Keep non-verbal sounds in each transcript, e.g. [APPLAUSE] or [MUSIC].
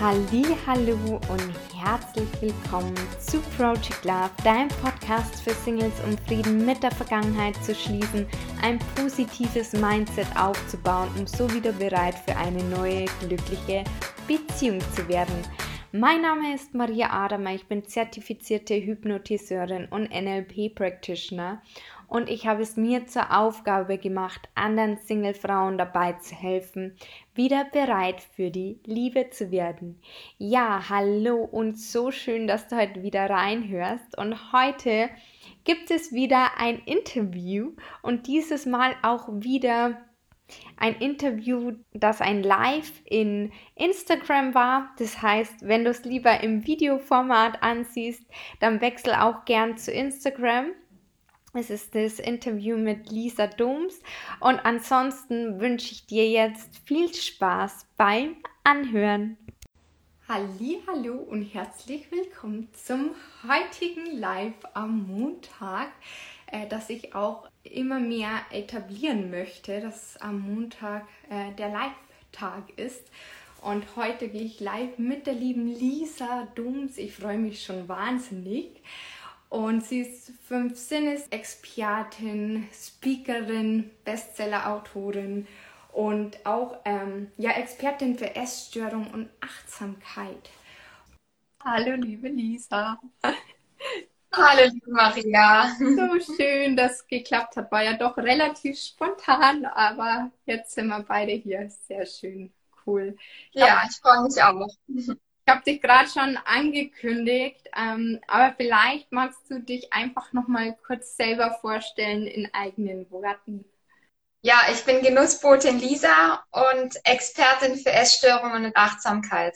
Hallo und herzlich willkommen zu Project Love, deinem Podcast für Singles, um Frieden mit der Vergangenheit zu schließen, ein positives Mindset aufzubauen, um so wieder bereit für eine neue glückliche Beziehung zu werden. Mein Name ist Maria Adamer, ich bin zertifizierte Hypnotiseurin und NLP Practitioner und ich habe es mir zur Aufgabe gemacht, anderen Single-Frauen dabei zu helfen, wieder bereit für die Liebe zu werden. Ja, hallo und so schön, dass du heute wieder reinhörst. Und heute gibt es wieder ein Interview und dieses Mal auch wieder ein Interview, das ein Live in Instagram war. Das heißt, wenn du es lieber im Videoformat ansiehst, dann wechsel auch gern zu Instagram. Es ist das Interview mit Lisa Doms und ansonsten wünsche ich dir jetzt viel Spaß beim Anhören. Hallo und herzlich willkommen zum heutigen Live am Montag, äh, das ich auch immer mehr etablieren möchte, dass am Montag äh, der Live-Tag ist. Und heute gehe ich live mit der lieben Lisa Doms. Ich freue mich schon wahnsinnig. Und sie ist Fünf-Sinnes-Expertin, Speakerin, Bestseller-Autorin und auch ähm, ja, Expertin für Essstörung und Achtsamkeit. Hallo, liebe Lisa. Hallo, liebe Maria. So schön, dass es geklappt hat. War ja doch relativ spontan, aber jetzt sind wir beide hier. Sehr schön, cool. Ja, ich freue mich auch. Ich habe dich gerade schon angekündigt, ähm, aber vielleicht magst du dich einfach noch mal kurz selber vorstellen in eigenen Worten. Ja, ich bin Genussbotin Lisa und Expertin für Essstörungen und Achtsamkeit.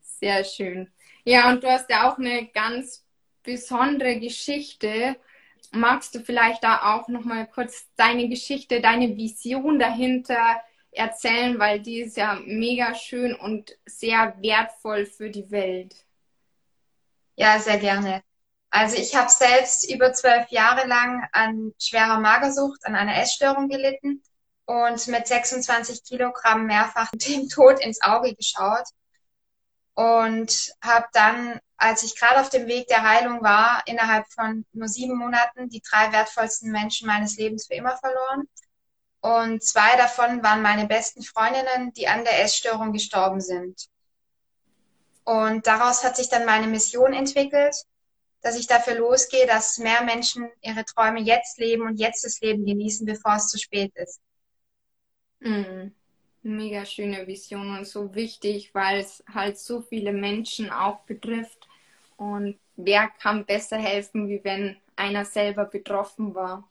Sehr schön. Ja, und du hast ja auch eine ganz besondere Geschichte. Magst du vielleicht da auch noch mal kurz deine Geschichte, deine Vision dahinter erzählen, weil die ist ja mega schön und sehr wertvoll für die Welt. Ja, sehr gerne. Also ich habe selbst über zwölf Jahre lang an schwerer Magersucht, an einer Essstörung gelitten und mit 26 Kilogramm mehrfach [LAUGHS] dem Tod ins Auge geschaut und habe dann, als ich gerade auf dem Weg der Heilung war, innerhalb von nur sieben Monaten die drei wertvollsten Menschen meines Lebens für immer verloren. Und zwei davon waren meine besten Freundinnen, die an der Essstörung gestorben sind. Und daraus hat sich dann meine Mission entwickelt, dass ich dafür losgehe, dass mehr Menschen ihre Träume jetzt leben und jetzt das Leben genießen, bevor es zu spät ist. Mhm. Mega schöne Vision und so wichtig, weil es halt so viele Menschen auch betrifft. Und wer kann besser helfen, wie wenn einer selber betroffen war?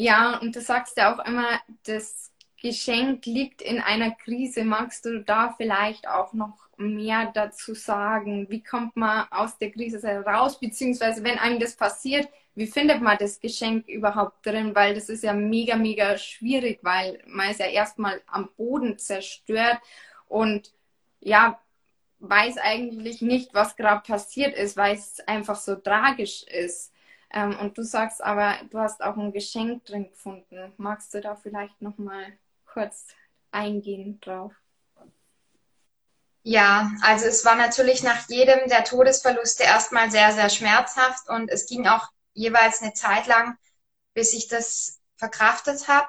Ja, und du sagst ja auch immer, das Geschenk liegt in einer Krise. Magst du da vielleicht auch noch mehr dazu sagen? Wie kommt man aus der Krise raus? Beziehungsweise, wenn einem das passiert, wie findet man das Geschenk überhaupt drin? Weil das ist ja mega, mega schwierig, weil man ist ja erstmal am Boden zerstört und ja, weiß eigentlich nicht, was gerade passiert ist, weil es einfach so tragisch ist. Ähm, und du sagst aber, du hast auch ein Geschenk drin gefunden. Magst du da vielleicht noch mal kurz eingehen drauf? Ja, also es war natürlich nach jedem der Todesverluste erstmal sehr, sehr schmerzhaft und es ging auch jeweils eine Zeit lang, bis ich das verkraftet habe.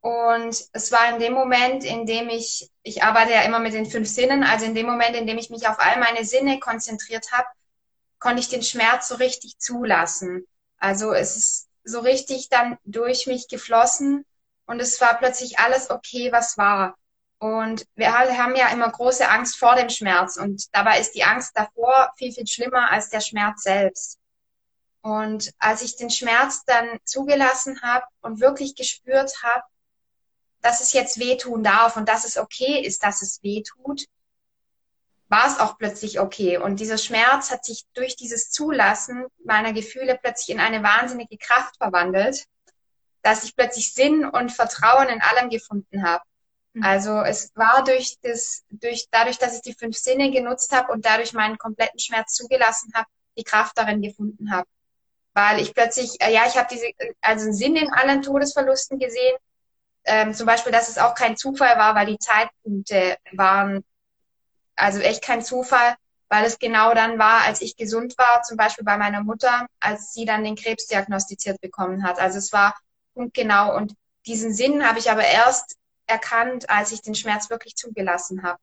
Und es war in dem Moment, in dem ich, ich arbeite ja immer mit den fünf Sinnen, also in dem Moment, in dem ich mich auf all meine Sinne konzentriert habe, konnte ich den Schmerz so richtig zulassen. Also es ist so richtig dann durch mich geflossen und es war plötzlich alles okay, was war. Und wir haben ja immer große Angst vor dem Schmerz und dabei ist die Angst davor viel, viel schlimmer als der Schmerz selbst. Und als ich den Schmerz dann zugelassen habe und wirklich gespürt habe, dass es jetzt wehtun darf und dass es okay ist, dass es weh tut, war es auch plötzlich okay. Und dieser Schmerz hat sich durch dieses Zulassen meiner Gefühle plötzlich in eine wahnsinnige Kraft verwandelt, dass ich plötzlich Sinn und Vertrauen in allem gefunden habe. Mhm. Also es war durch das, durch, dadurch, dass ich die fünf Sinne genutzt habe und dadurch meinen kompletten Schmerz zugelassen habe, die Kraft darin gefunden habe. Weil ich plötzlich, äh, ja, ich habe diese, also einen Sinn in allen Todesverlusten gesehen. Ähm, zum Beispiel, dass es auch kein Zufall war, weil die Zeitpunkte waren also echt kein Zufall, weil es genau dann war, als ich gesund war, zum Beispiel bei meiner Mutter, als sie dann den Krebs diagnostiziert bekommen hat. Also es war punktgenau und diesen Sinn habe ich aber erst erkannt, als ich den Schmerz wirklich zugelassen habe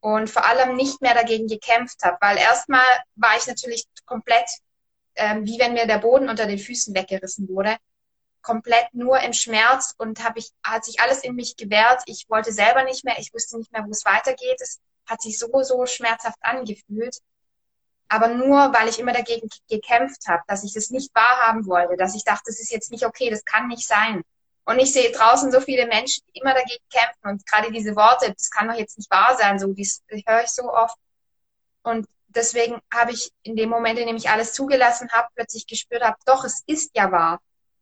und vor allem nicht mehr dagegen gekämpft habe, weil erstmal war ich natürlich komplett, ähm, wie wenn mir der Boden unter den Füßen weggerissen wurde, komplett nur im Schmerz und habe ich hat sich alles in mich gewehrt. Ich wollte selber nicht mehr, ich wusste nicht mehr, wo es weitergeht. Es hat sich so so schmerzhaft angefühlt, aber nur weil ich immer dagegen gekämpft habe, dass ich das nicht wahrhaben wollte, dass ich dachte, das ist jetzt nicht okay, das kann nicht sein. Und ich sehe draußen so viele Menschen, die immer dagegen kämpfen und gerade diese Worte, das kann doch jetzt nicht wahr sein, so, die, höre ich so oft. Und deswegen habe ich in dem Moment, in dem ich alles zugelassen habe, plötzlich gespürt habe, doch, es ist ja wahr.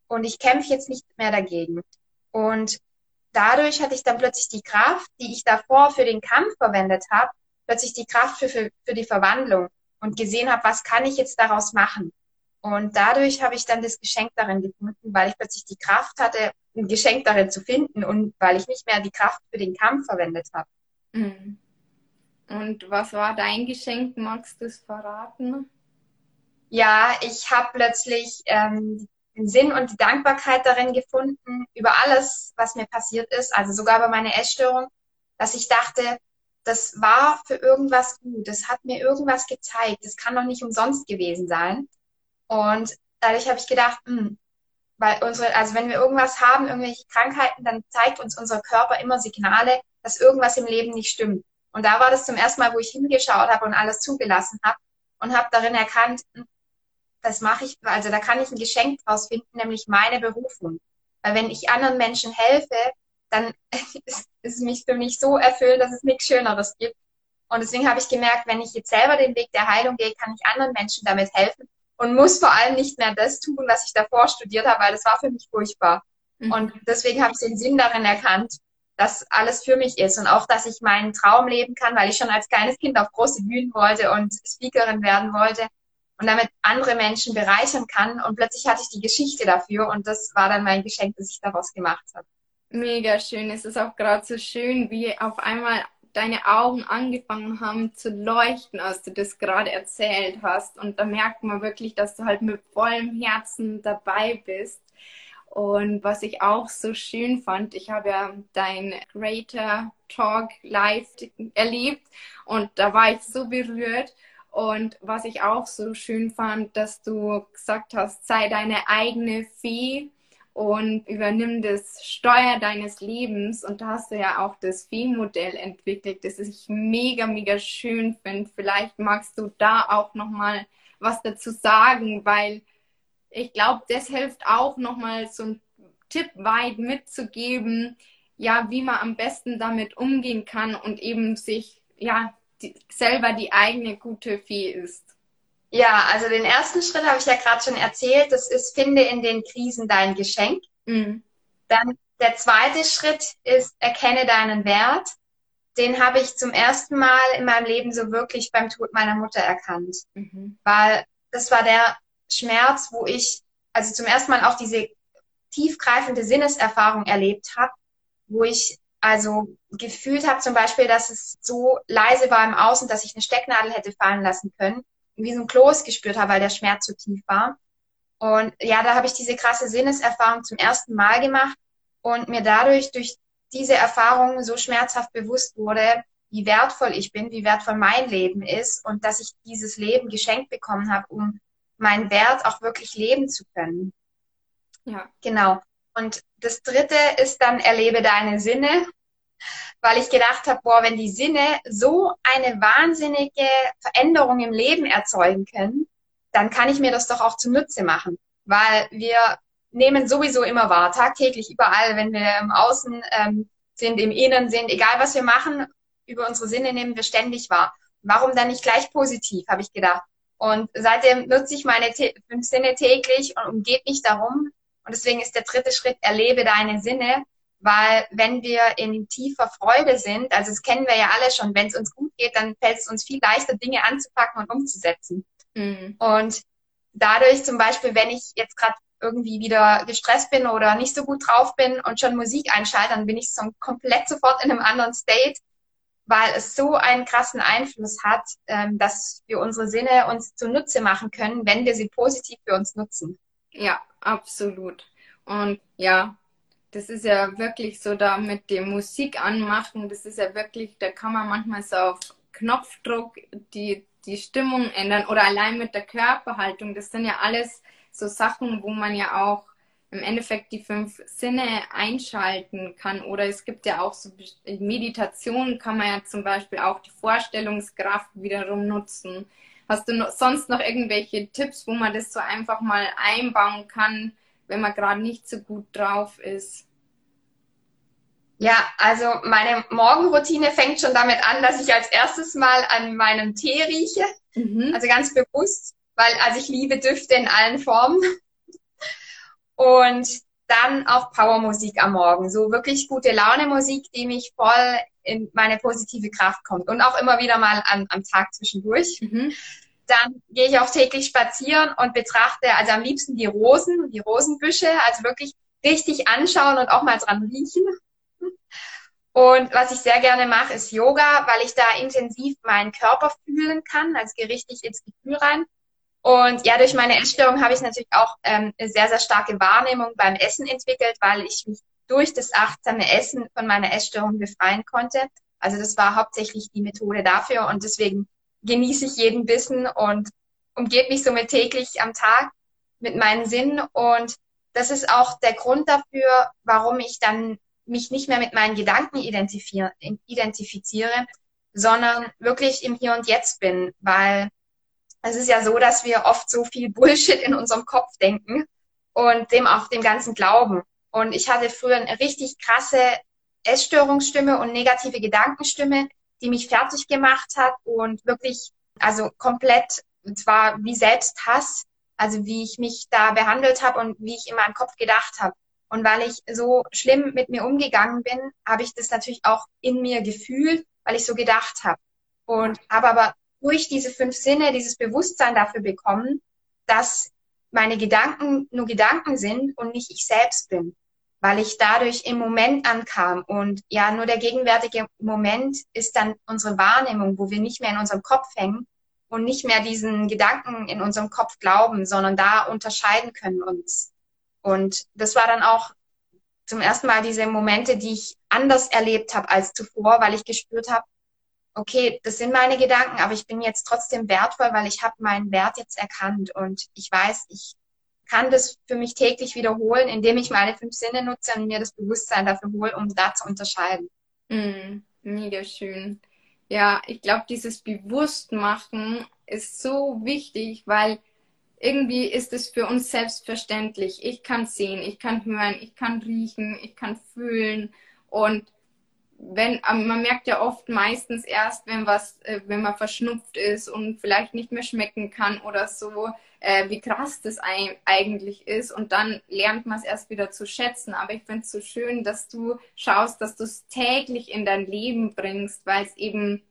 Und ich kämpfe jetzt nicht mehr dagegen. Und dadurch hatte ich dann plötzlich die Kraft, die ich davor für den Kampf verwendet habe, plötzlich die Kraft für, für, für die Verwandlung und gesehen habe, was kann ich jetzt daraus machen. Und dadurch habe ich dann das Geschenk darin gefunden, weil ich plötzlich die Kraft hatte, ein Geschenk darin zu finden und weil ich nicht mehr die Kraft für den Kampf verwendet habe. Mhm. Und was war dein Geschenk? Magst du es verraten? Ja, ich habe plötzlich ähm, den Sinn und die Dankbarkeit darin gefunden, über alles, was mir passiert ist, also sogar über meine Essstörung, dass ich dachte, das war für irgendwas gut, das hat mir irgendwas gezeigt, das kann doch nicht umsonst gewesen sein. Und dadurch habe ich gedacht, mh, hm, weil unsere, also wenn wir irgendwas haben, irgendwelche Krankheiten, dann zeigt uns unser Körper immer Signale, dass irgendwas im Leben nicht stimmt. Und da war das zum ersten Mal, wo ich hingeschaut habe und alles zugelassen habe und habe darin erkannt, hm, das mache ich, also da kann ich ein Geschenk draus finden, nämlich meine Berufung. Weil wenn ich anderen Menschen helfe, dann [LAUGHS] ist es mich für mich so erfüllt, dass es nichts Schöneres gibt. Und deswegen habe ich gemerkt, wenn ich jetzt selber den Weg der Heilung gehe, kann ich anderen Menschen damit helfen und muss vor allem nicht mehr das tun, was ich davor studiert habe, weil das war für mich furchtbar. Mhm. Und deswegen habe ich den Sinn darin erkannt, dass alles für mich ist und auch, dass ich meinen Traum leben kann, weil ich schon als kleines Kind auf große Bühnen wollte und Speakerin werden wollte und damit andere Menschen bereichern kann. Und plötzlich hatte ich die Geschichte dafür und das war dann mein Geschenk, das ich daraus gemacht habe. Mega schön. Es ist auch gerade so schön, wie auf einmal deine Augen angefangen haben zu leuchten, als du das gerade erzählt hast. Und da merkt man wirklich, dass du halt mit vollem Herzen dabei bist. Und was ich auch so schön fand, ich habe ja dein Greater Talk live erlebt und da war ich so berührt. Und was ich auch so schön fand, dass du gesagt hast, sei deine eigene Fee und übernimm das Steuer deines Lebens. Und da hast du ja auch das Fee-Modell entwickelt, das ich mega, mega schön finde. Vielleicht magst du da auch nochmal was dazu sagen, weil ich glaube, das hilft auch nochmal so ein Tipp weit mitzugeben, ja, wie man am besten damit umgehen kann und eben sich, ja, die, selber die eigene gute Fee ist. Ja, also den ersten Schritt habe ich ja gerade schon erzählt. Das ist, finde in den Krisen dein Geschenk. Mhm. Dann der zweite Schritt ist, erkenne deinen Wert. Den habe ich zum ersten Mal in meinem Leben so wirklich beim Tod meiner Mutter erkannt. Mhm. Weil das war der Schmerz, wo ich also zum ersten Mal auch diese tiefgreifende Sinneserfahrung erlebt habe, wo ich also gefühlt habe zum Beispiel, dass es so leise war im Außen, dass ich eine Stecknadel hätte fallen lassen können wie so ein Kloß gespürt habe, weil der Schmerz zu tief war. Und ja, da habe ich diese krasse Sinneserfahrung zum ersten Mal gemacht und mir dadurch durch diese Erfahrung so schmerzhaft bewusst wurde, wie wertvoll ich bin, wie wertvoll mein Leben ist und dass ich dieses Leben geschenkt bekommen habe, um meinen Wert auch wirklich leben zu können. Ja. Genau. Und das dritte ist dann, erlebe deine Sinne weil ich gedacht habe, boah, wenn die Sinne so eine wahnsinnige Veränderung im Leben erzeugen können, dann kann ich mir das doch auch zunutze machen, weil wir nehmen sowieso immer wahr, tagtäglich überall, wenn wir im Außen ähm, sind, im Innen sind, egal was wir machen, über unsere Sinne nehmen wir ständig wahr. Warum dann nicht gleich positiv, habe ich gedacht. Und seitdem nutze ich meine fünf Sinne täglich und umgeht mich darum. Und deswegen ist der dritte Schritt, erlebe deine Sinne weil wenn wir in tiefer Freude sind, also das kennen wir ja alle schon, wenn es uns gut geht, dann fällt es uns viel leichter, Dinge anzupacken und umzusetzen. Mhm. Und dadurch zum Beispiel, wenn ich jetzt gerade irgendwie wieder gestresst bin oder nicht so gut drauf bin und schon Musik einschalte, dann bin ich so komplett sofort in einem anderen State weil es so einen krassen Einfluss hat, ähm, dass wir unsere Sinne uns zunutze machen können, wenn wir sie positiv für uns nutzen. Ja, absolut. Und ja, das ist ja wirklich so da mit dem Musik anmachen, das ist ja wirklich, da kann man manchmal so auf Knopfdruck die, die Stimmung ändern oder allein mit der Körperhaltung. Das sind ja alles so Sachen, wo man ja auch im Endeffekt die fünf Sinne einschalten kann. Oder es gibt ja auch so Meditation, kann man ja zum Beispiel auch die Vorstellungskraft wiederum nutzen. Hast du noch, sonst noch irgendwelche Tipps, wo man das so einfach mal einbauen kann, wenn man gerade nicht so gut drauf ist? Ja, also meine Morgenroutine fängt schon damit an, dass ich als erstes mal an meinem Tee rieche. Mhm. Also ganz bewusst, weil also ich liebe Düfte in allen Formen. Und dann auch Powermusik am Morgen. So wirklich gute Laune Musik, die mich voll in meine positive Kraft kommt. Und auch immer wieder mal am, am Tag zwischendurch. Mhm. Dann gehe ich auch täglich spazieren und betrachte also am liebsten die Rosen, die Rosenbüsche, also wirklich richtig anschauen und auch mal dran riechen. Und was ich sehr gerne mache, ist Yoga, weil ich da intensiv meinen Körper fühlen kann, also gehe richtig ins Gefühl rein. Und ja, durch meine Essstörung habe ich natürlich auch ähm, eine sehr, sehr starke Wahrnehmung beim Essen entwickelt, weil ich mich durch das achtsame Essen von meiner Essstörung befreien konnte. Also das war hauptsächlich die Methode dafür und deswegen genieße ich jeden Bissen und umgebe mich somit täglich am Tag mit meinen Sinnen und das ist auch der Grund dafür, warum ich dann mich nicht mehr mit meinen Gedanken identifiziere, sondern wirklich im Hier und Jetzt bin, weil es ist ja so, dass wir oft so viel Bullshit in unserem Kopf denken und dem auch dem Ganzen glauben. Und ich hatte früher eine richtig krasse Essstörungsstimme und negative Gedankenstimme, die mich fertig gemacht hat und wirklich, also komplett, und zwar wie Selbsthass, also wie ich mich da behandelt habe und wie ich in meinem Kopf gedacht habe. Und weil ich so schlimm mit mir umgegangen bin, habe ich das natürlich auch in mir gefühlt, weil ich so gedacht habe. Und habe aber durch diese fünf Sinne dieses Bewusstsein dafür bekommen, dass meine Gedanken nur Gedanken sind und nicht ich selbst bin, weil ich dadurch im Moment ankam. Und ja, nur der gegenwärtige Moment ist dann unsere Wahrnehmung, wo wir nicht mehr in unserem Kopf hängen und nicht mehr diesen Gedanken in unserem Kopf glauben, sondern da unterscheiden können uns. Und das war dann auch zum ersten Mal diese Momente, die ich anders erlebt habe als zuvor, weil ich gespürt habe, okay, das sind meine Gedanken, aber ich bin jetzt trotzdem wertvoll, weil ich habe meinen Wert jetzt erkannt und ich weiß, ich kann das für mich täglich wiederholen, indem ich meine fünf Sinne nutze und mir das Bewusstsein dafür hole, um da zu unterscheiden. Mm, mega schön. Ja, ich glaube, dieses Bewusstmachen ist so wichtig, weil irgendwie ist es für uns selbstverständlich. Ich kann sehen, ich kann hören, ich kann riechen, ich kann fühlen und wenn man merkt ja oft meistens erst, wenn was, äh, wenn man verschnupft ist und vielleicht nicht mehr schmecken kann oder so, äh, wie krass das eigentlich ist und dann lernt man es erst wieder zu schätzen. Aber ich finde es so schön, dass du schaust, dass du es täglich in dein Leben bringst, weil es eben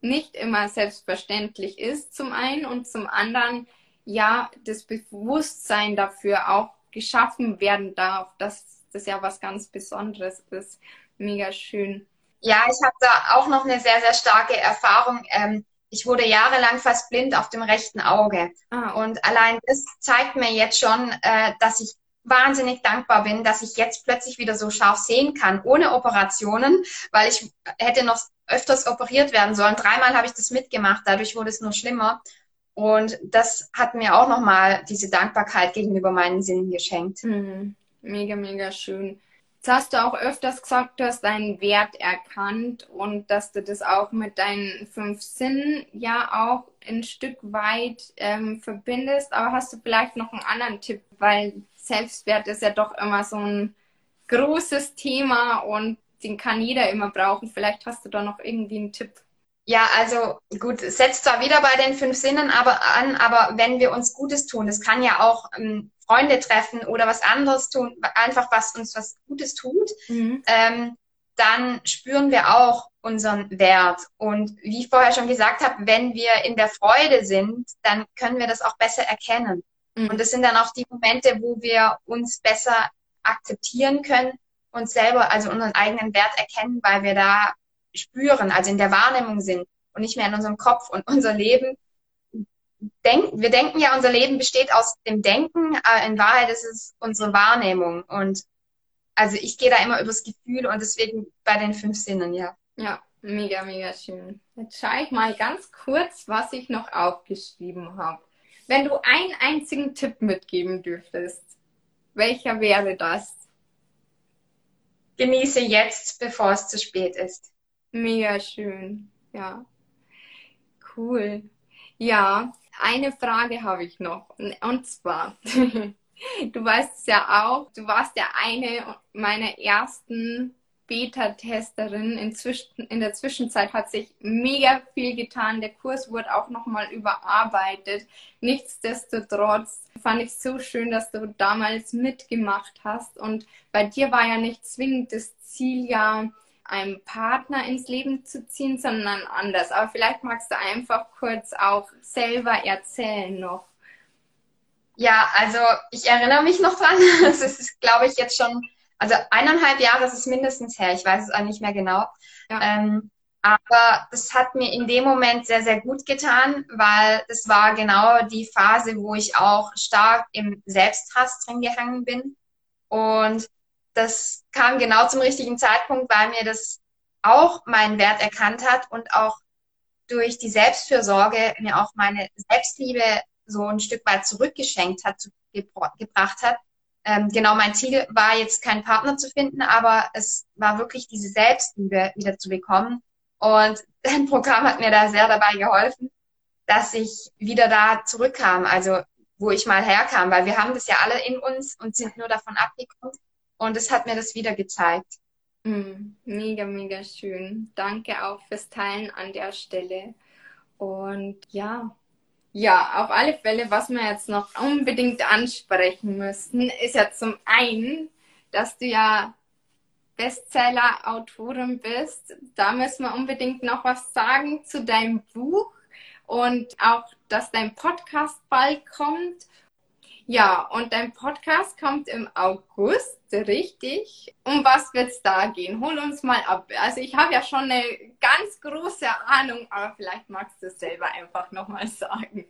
nicht immer selbstverständlich ist zum einen und zum anderen ja das Bewusstsein dafür auch geschaffen werden darf, dass das ja was ganz Besonderes ist. Mega schön. Ja, ich habe da auch noch eine sehr, sehr starke Erfahrung. Ähm, ich wurde jahrelang fast blind auf dem rechten Auge. Ah. Und allein das zeigt mir jetzt schon, äh, dass ich wahnsinnig dankbar bin, dass ich jetzt plötzlich wieder so scharf sehen kann, ohne Operationen, weil ich hätte noch öfters operiert werden sollen. Dreimal habe ich das mitgemacht, dadurch wurde es nur schlimmer. Und das hat mir auch nochmal diese Dankbarkeit gegenüber meinen Sinnen geschenkt. Mhm. Mega, mega schön. Jetzt hast du auch öfters gesagt, du hast deinen Wert erkannt und dass du das auch mit deinen fünf Sinnen ja auch ein Stück weit ähm, verbindest. Aber hast du vielleicht noch einen anderen Tipp? Weil Selbstwert ist ja doch immer so ein großes Thema und den kann jeder immer brauchen. Vielleicht hast du da noch irgendwie einen Tipp. Ja, also gut, es setzt zwar wieder bei den fünf Sinnen aber an, aber wenn wir uns Gutes tun, das kann ja auch ähm, Freunde treffen oder was anderes tun, einfach was uns was Gutes tut, mhm. ähm, dann spüren wir auch unseren Wert. Und wie ich vorher schon gesagt habe, wenn wir in der Freude sind, dann können wir das auch besser erkennen. Mhm. Und das sind dann auch die Momente, wo wir uns besser akzeptieren können, uns selber, also unseren eigenen Wert erkennen, weil wir da spüren, also in der Wahrnehmung sind und nicht mehr in unserem Kopf und unser Leben. Denk, wir denken ja, unser Leben besteht aus dem Denken, aber in Wahrheit ist es unsere Wahrnehmung. Und also ich gehe da immer übers Gefühl und deswegen bei den fünf Sinnen, ja. Ja, mega, mega schön. Jetzt schaue ich mal ganz kurz, was ich noch aufgeschrieben habe. Wenn du einen einzigen Tipp mitgeben dürftest, welcher wäre das? Genieße jetzt, bevor es zu spät ist. Mega schön, ja. Cool. Ja, eine Frage habe ich noch. Und zwar, [LAUGHS] du weißt es ja auch, du warst ja eine meiner ersten Beta-Testerin. Inzwischen, in der Zwischenzeit hat sich mega viel getan. Der Kurs wurde auch nochmal überarbeitet. Nichtsdestotrotz fand ich so schön, dass du damals mitgemacht hast. Und bei dir war ja nicht zwingend das Ziel, ja, einen Partner ins Leben zu ziehen, sondern anders. Aber vielleicht magst du einfach kurz auch selber erzählen noch. Ja, also ich erinnere mich noch dran. [LAUGHS] Das ist, glaube ich, jetzt schon also eineinhalb Jahre ist es mindestens her, ich weiß es auch nicht mehr genau. Ja. Ähm, aber das hat mir in dem Moment sehr, sehr gut getan, weil es war genau die Phase, wo ich auch stark im Selbsthass drin gehangen bin. Und das kam genau zum richtigen Zeitpunkt, weil mir das auch meinen Wert erkannt hat und auch durch die Selbstfürsorge mir auch meine Selbstliebe so ein Stück weit zurückgeschenkt hat, gebracht hat, ähm, genau mein Ziel war jetzt keinen Partner zu finden, aber es war wirklich diese Selbstliebe wieder zu bekommen. Und [LAUGHS] dein Programm hat mir da sehr dabei geholfen, dass ich wieder da zurückkam, also wo ich mal herkam, weil wir haben das ja alle in uns und sind nur davon abgekommen. Und es hat mir das wieder gezeigt. Mm, mega, mega schön. Danke auch fürs Teilen an der Stelle. Und ja, ja, auf alle Fälle, was wir jetzt noch unbedingt ansprechen müssten, ist ja zum einen, dass du ja Bestseller-Autorin bist. Da müssen wir unbedingt noch was sagen zu deinem Buch und auch, dass dein Podcast bald kommt ja, und dein Podcast kommt im August, richtig? Um was wird es da gehen? Hol uns mal ab. Also ich habe ja schon eine ganz große Ahnung, aber vielleicht magst du es selber einfach nochmal sagen.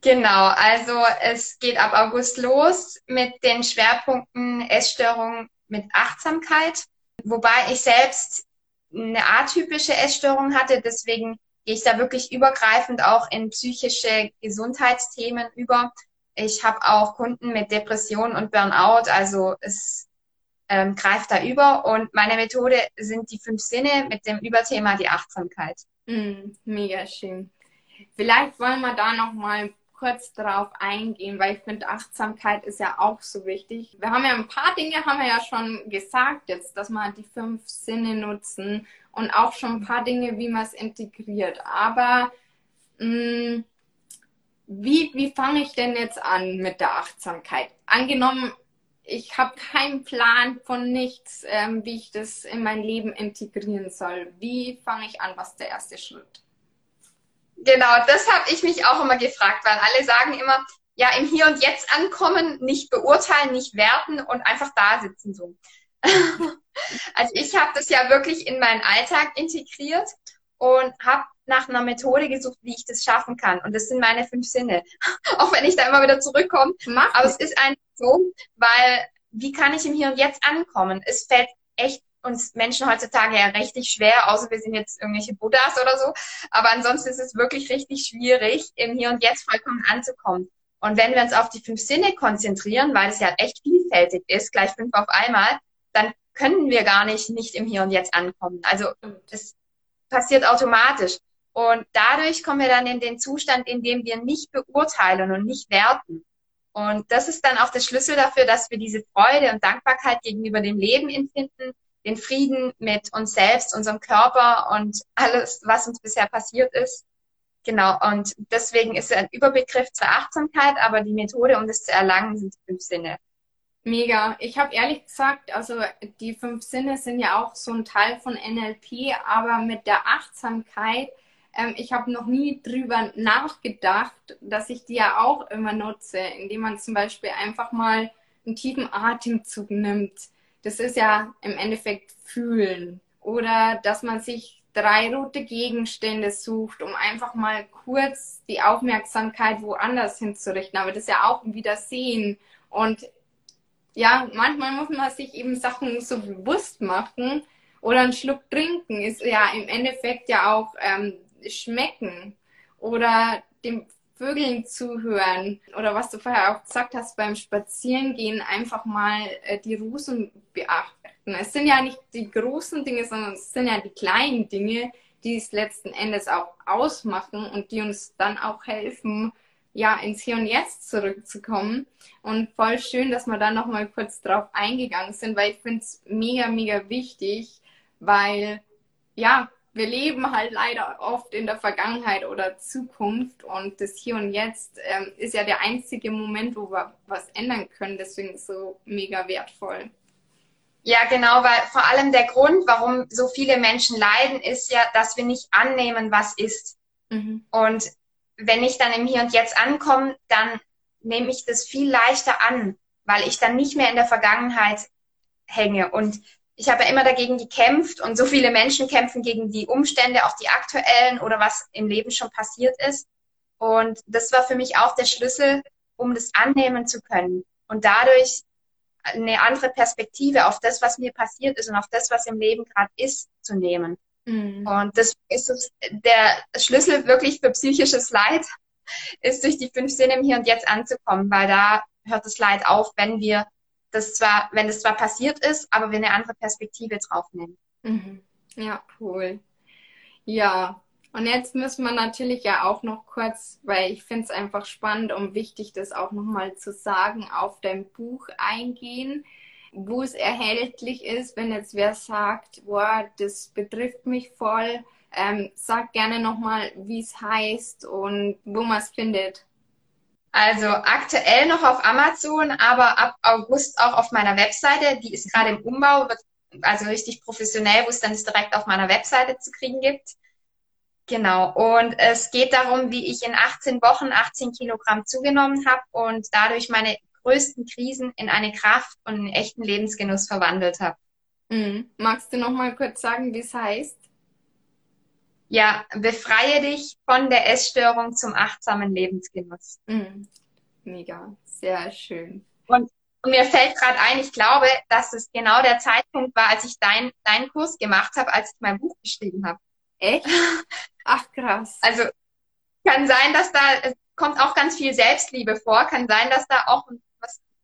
Genau, also es geht ab August los mit den Schwerpunkten Essstörung mit Achtsamkeit, wobei ich selbst eine atypische Essstörung hatte, deswegen gehe ich da wirklich übergreifend auch in psychische Gesundheitsthemen über. Ich habe auch Kunden mit Depression und Burnout, also es ähm, greift da über. Und meine Methode sind die fünf Sinne mit dem Überthema die Achtsamkeit. Mm, mega schön. Vielleicht wollen wir da noch mal kurz drauf eingehen, weil ich finde, Achtsamkeit ist ja auch so wichtig. Wir haben ja ein paar Dinge, haben wir ja schon gesagt jetzt, dass wir die fünf Sinne nutzen und auch schon ein paar Dinge, wie man es integriert. Aber mh, mm, wie, wie fange ich denn jetzt an mit der Achtsamkeit? Angenommen, ich habe keinen Plan von nichts, ähm, wie ich das in mein Leben integrieren soll. Wie fange ich an? Was ist der erste Schritt? Genau, das habe ich mich auch immer gefragt, weil alle sagen immer, ja, im Hier und Jetzt ankommen, nicht beurteilen, nicht werten und einfach da sitzen so. [LAUGHS] also ich habe das ja wirklich in meinen Alltag integriert und habe nach einer Methode gesucht, wie ich das schaffen kann. Und das sind meine fünf Sinne. [LAUGHS] Auch wenn ich da immer wieder zurückkomme. Aber es ist einfach so, weil wie kann ich im Hier und Jetzt ankommen? Es fällt echt uns Menschen heutzutage ja richtig schwer, außer wir sind jetzt irgendwelche Buddhas oder so. Aber ansonsten ist es wirklich richtig schwierig, im Hier und Jetzt vollkommen anzukommen. Und wenn wir uns auf die fünf Sinne konzentrieren, weil es ja echt vielfältig ist, gleich fünf auf einmal, können wir gar nicht nicht im Hier und Jetzt ankommen. Also es passiert automatisch. Und dadurch kommen wir dann in den Zustand, in dem wir nicht beurteilen und nicht werten. Und das ist dann auch der Schlüssel dafür, dass wir diese Freude und Dankbarkeit gegenüber dem Leben empfinden, den Frieden mit uns selbst, unserem Körper und alles, was uns bisher passiert ist. Genau. Und deswegen ist es ein Überbegriff zur Achtsamkeit, aber die Methode, um das zu erlangen, sind die fünf Sinne. Mega. Ich habe ehrlich gesagt, also die fünf Sinne sind ja auch so ein Teil von NLP, aber mit der Achtsamkeit, ähm, ich habe noch nie drüber nachgedacht, dass ich die ja auch immer nutze, indem man zum Beispiel einfach mal einen tiefen Atemzug nimmt das ist ja im Endeffekt fühlen oder dass man sich drei rote Gegenstände sucht, um einfach mal kurz die Aufmerksamkeit woanders hinzurichten. Aber das ist ja auch wieder sehen. Und ja, manchmal muss man sich eben Sachen so bewusst machen. Oder einen Schluck trinken ist ja im Endeffekt ja auch ähm, schmecken. Oder dem Vögeln zuhören. Oder was du vorher auch gesagt hast, beim Spazierengehen einfach mal äh, die Rosen beachten. Es sind ja nicht die großen Dinge, sondern es sind ja die kleinen Dinge, die es letzten Endes auch ausmachen und die uns dann auch helfen, ja, ins Hier und Jetzt zurückzukommen. Und voll schön, dass wir da nochmal kurz drauf eingegangen sind, weil ich finde es mega, mega wichtig, weil, ja, wir leben halt leider oft in der Vergangenheit oder Zukunft und das Hier und Jetzt ähm, ist ja der einzige Moment, wo wir was ändern können. Deswegen so mega wertvoll. Ja, genau, weil vor allem der Grund, warum so viele Menschen leiden, ist ja, dass wir nicht annehmen, was ist. Mhm. Und wenn ich dann im Hier und Jetzt ankomme, dann nehme ich das viel leichter an, weil ich dann nicht mehr in der Vergangenheit hänge. Und ich habe ja immer dagegen gekämpft und so viele Menschen kämpfen gegen die Umstände, auch die aktuellen oder was im Leben schon passiert ist. Und das war für mich auch der Schlüssel, um das annehmen zu können. Und dadurch eine andere Perspektive auf das, was mir passiert ist und auf das, was im Leben gerade ist, zu nehmen. Mhm. Und das ist der Schlüssel wirklich für psychisches Leid, ist durch die fünf Sinne im Hier und Jetzt anzukommen, weil da hört das Leid auf, wenn wir das zwar, wenn es zwar passiert ist, aber wir eine andere Perspektive drauf nehmen. Mhm. Ja, cool. Ja, und jetzt müssen wir natürlich ja auch noch kurz, weil ich finde es einfach spannend und wichtig, das auch nochmal zu sagen, auf dein Buch eingehen, wo es erhältlich ist, wenn jetzt wer sagt, boah, das betrifft mich voll. Ähm, sag gerne nochmal, wie es heißt und wo man es findet. Also aktuell noch auf Amazon, aber ab August auch auf meiner Webseite. Die ist gerade im Umbau, wird also richtig professionell, wo es dann direkt auf meiner Webseite zu kriegen gibt. Genau. Und es geht darum, wie ich in 18 Wochen 18 Kilogramm zugenommen habe und dadurch meine größten Krisen in eine Kraft und einen echten Lebensgenuss verwandelt habe. Mhm. Magst du noch mal kurz sagen, wie es heißt? Ja, befreie dich von der Essstörung zum achtsamen Lebensgenuss. Mhm. Mega, sehr schön. Und, und mir fällt gerade ein, ich glaube, dass es genau der Zeitpunkt war, als ich deinen dein Kurs gemacht habe, als ich mein Buch geschrieben habe. Echt? Ach krass. Also kann sein, dass da es kommt auch ganz viel Selbstliebe vor. Kann sein, dass da auch was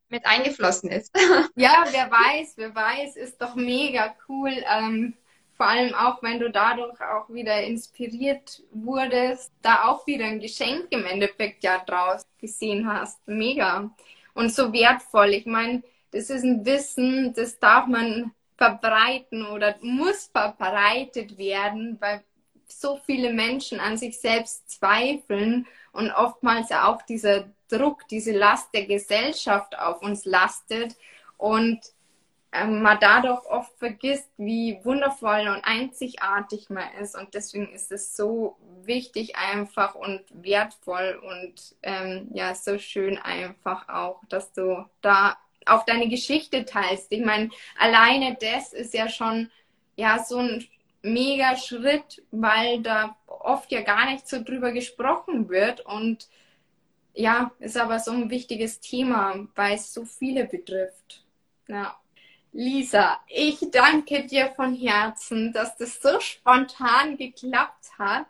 mit eingeflossen ist. [LAUGHS] Ja, wer weiß, wer weiß, ist doch mega cool. Ähm, vor allem auch, wenn du dadurch auch wieder inspiriert wurdest, da auch wieder ein Geschenk im Endeffekt ja draus gesehen hast. Mega. Und so wertvoll. Ich meine, das ist ein Wissen, das darf man verbreiten oder muss verbreitet werden, weil so viele Menschen an sich selbst zweifeln und oftmals auch dieser Druck, diese Last der Gesellschaft auf uns lastet und ähm, man dadurch oft vergisst, wie wundervoll und einzigartig man ist. Und deswegen ist es so wichtig einfach und wertvoll und ähm, ja, so schön einfach auch, dass du da auch deine Geschichte teilst. Ich meine, alleine das ist ja schon ja so ein mega Schritt, weil da oft ja gar nicht so drüber gesprochen wird und ja, ist aber so ein wichtiges Thema, weil es so viele betrifft. Ja. Lisa, ich danke dir von Herzen, dass das so spontan geklappt hat.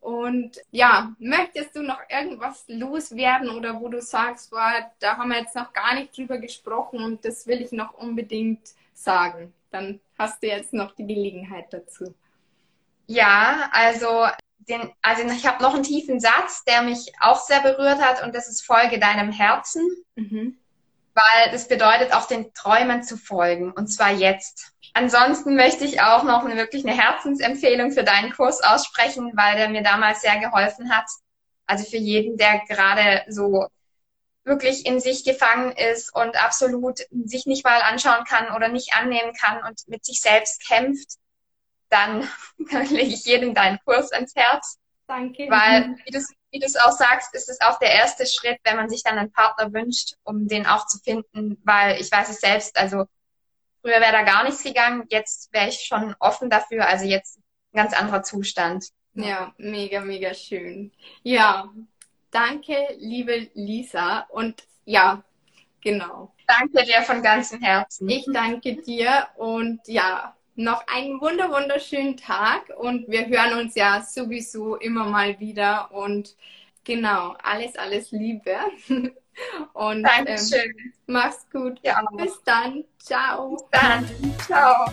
Und ja, möchtest du noch irgendwas loswerden oder wo du sagst, boah, da haben wir jetzt noch gar nicht drüber gesprochen und das will ich noch unbedingt sagen? Dann hast du jetzt noch die Gelegenheit dazu. Ja, also, den, also ich habe noch einen tiefen Satz, der mich auch sehr berührt hat und das ist Folge deinem Herzen. Mhm weil das bedeutet auch den Träumen zu folgen und zwar jetzt. Ansonsten möchte ich auch noch eine, wirklich eine Herzensempfehlung für deinen Kurs aussprechen, weil der mir damals sehr geholfen hat. Also für jeden, der gerade so wirklich in sich gefangen ist und absolut sich nicht mal anschauen kann oder nicht annehmen kann und mit sich selbst kämpft, dann [LAUGHS] lege ich jedem deinen Kurs ans Herz. Danke. Weil, wie du, wie du es auch sagst, ist es auch der erste Schritt, wenn man sich dann einen Partner wünscht, um den auch zu finden, weil ich weiß es selbst, also Früher wäre da gar nichts gegangen, jetzt wäre ich schon offen dafür. Also jetzt ein ganz anderer Zustand. Ja, mega, mega schön. Ja, danke, liebe Lisa. Und ja, genau. Danke dir von ganzem Herzen. Ich danke dir und ja, noch einen wunder wunderschönen Tag und wir hören uns ja sowieso immer mal wieder und genau, alles, alles Liebe. [LAUGHS] Und Dankeschön. Ähm, mach's gut. Ja. Bis dann. Ciao. Bis dann. Ciao.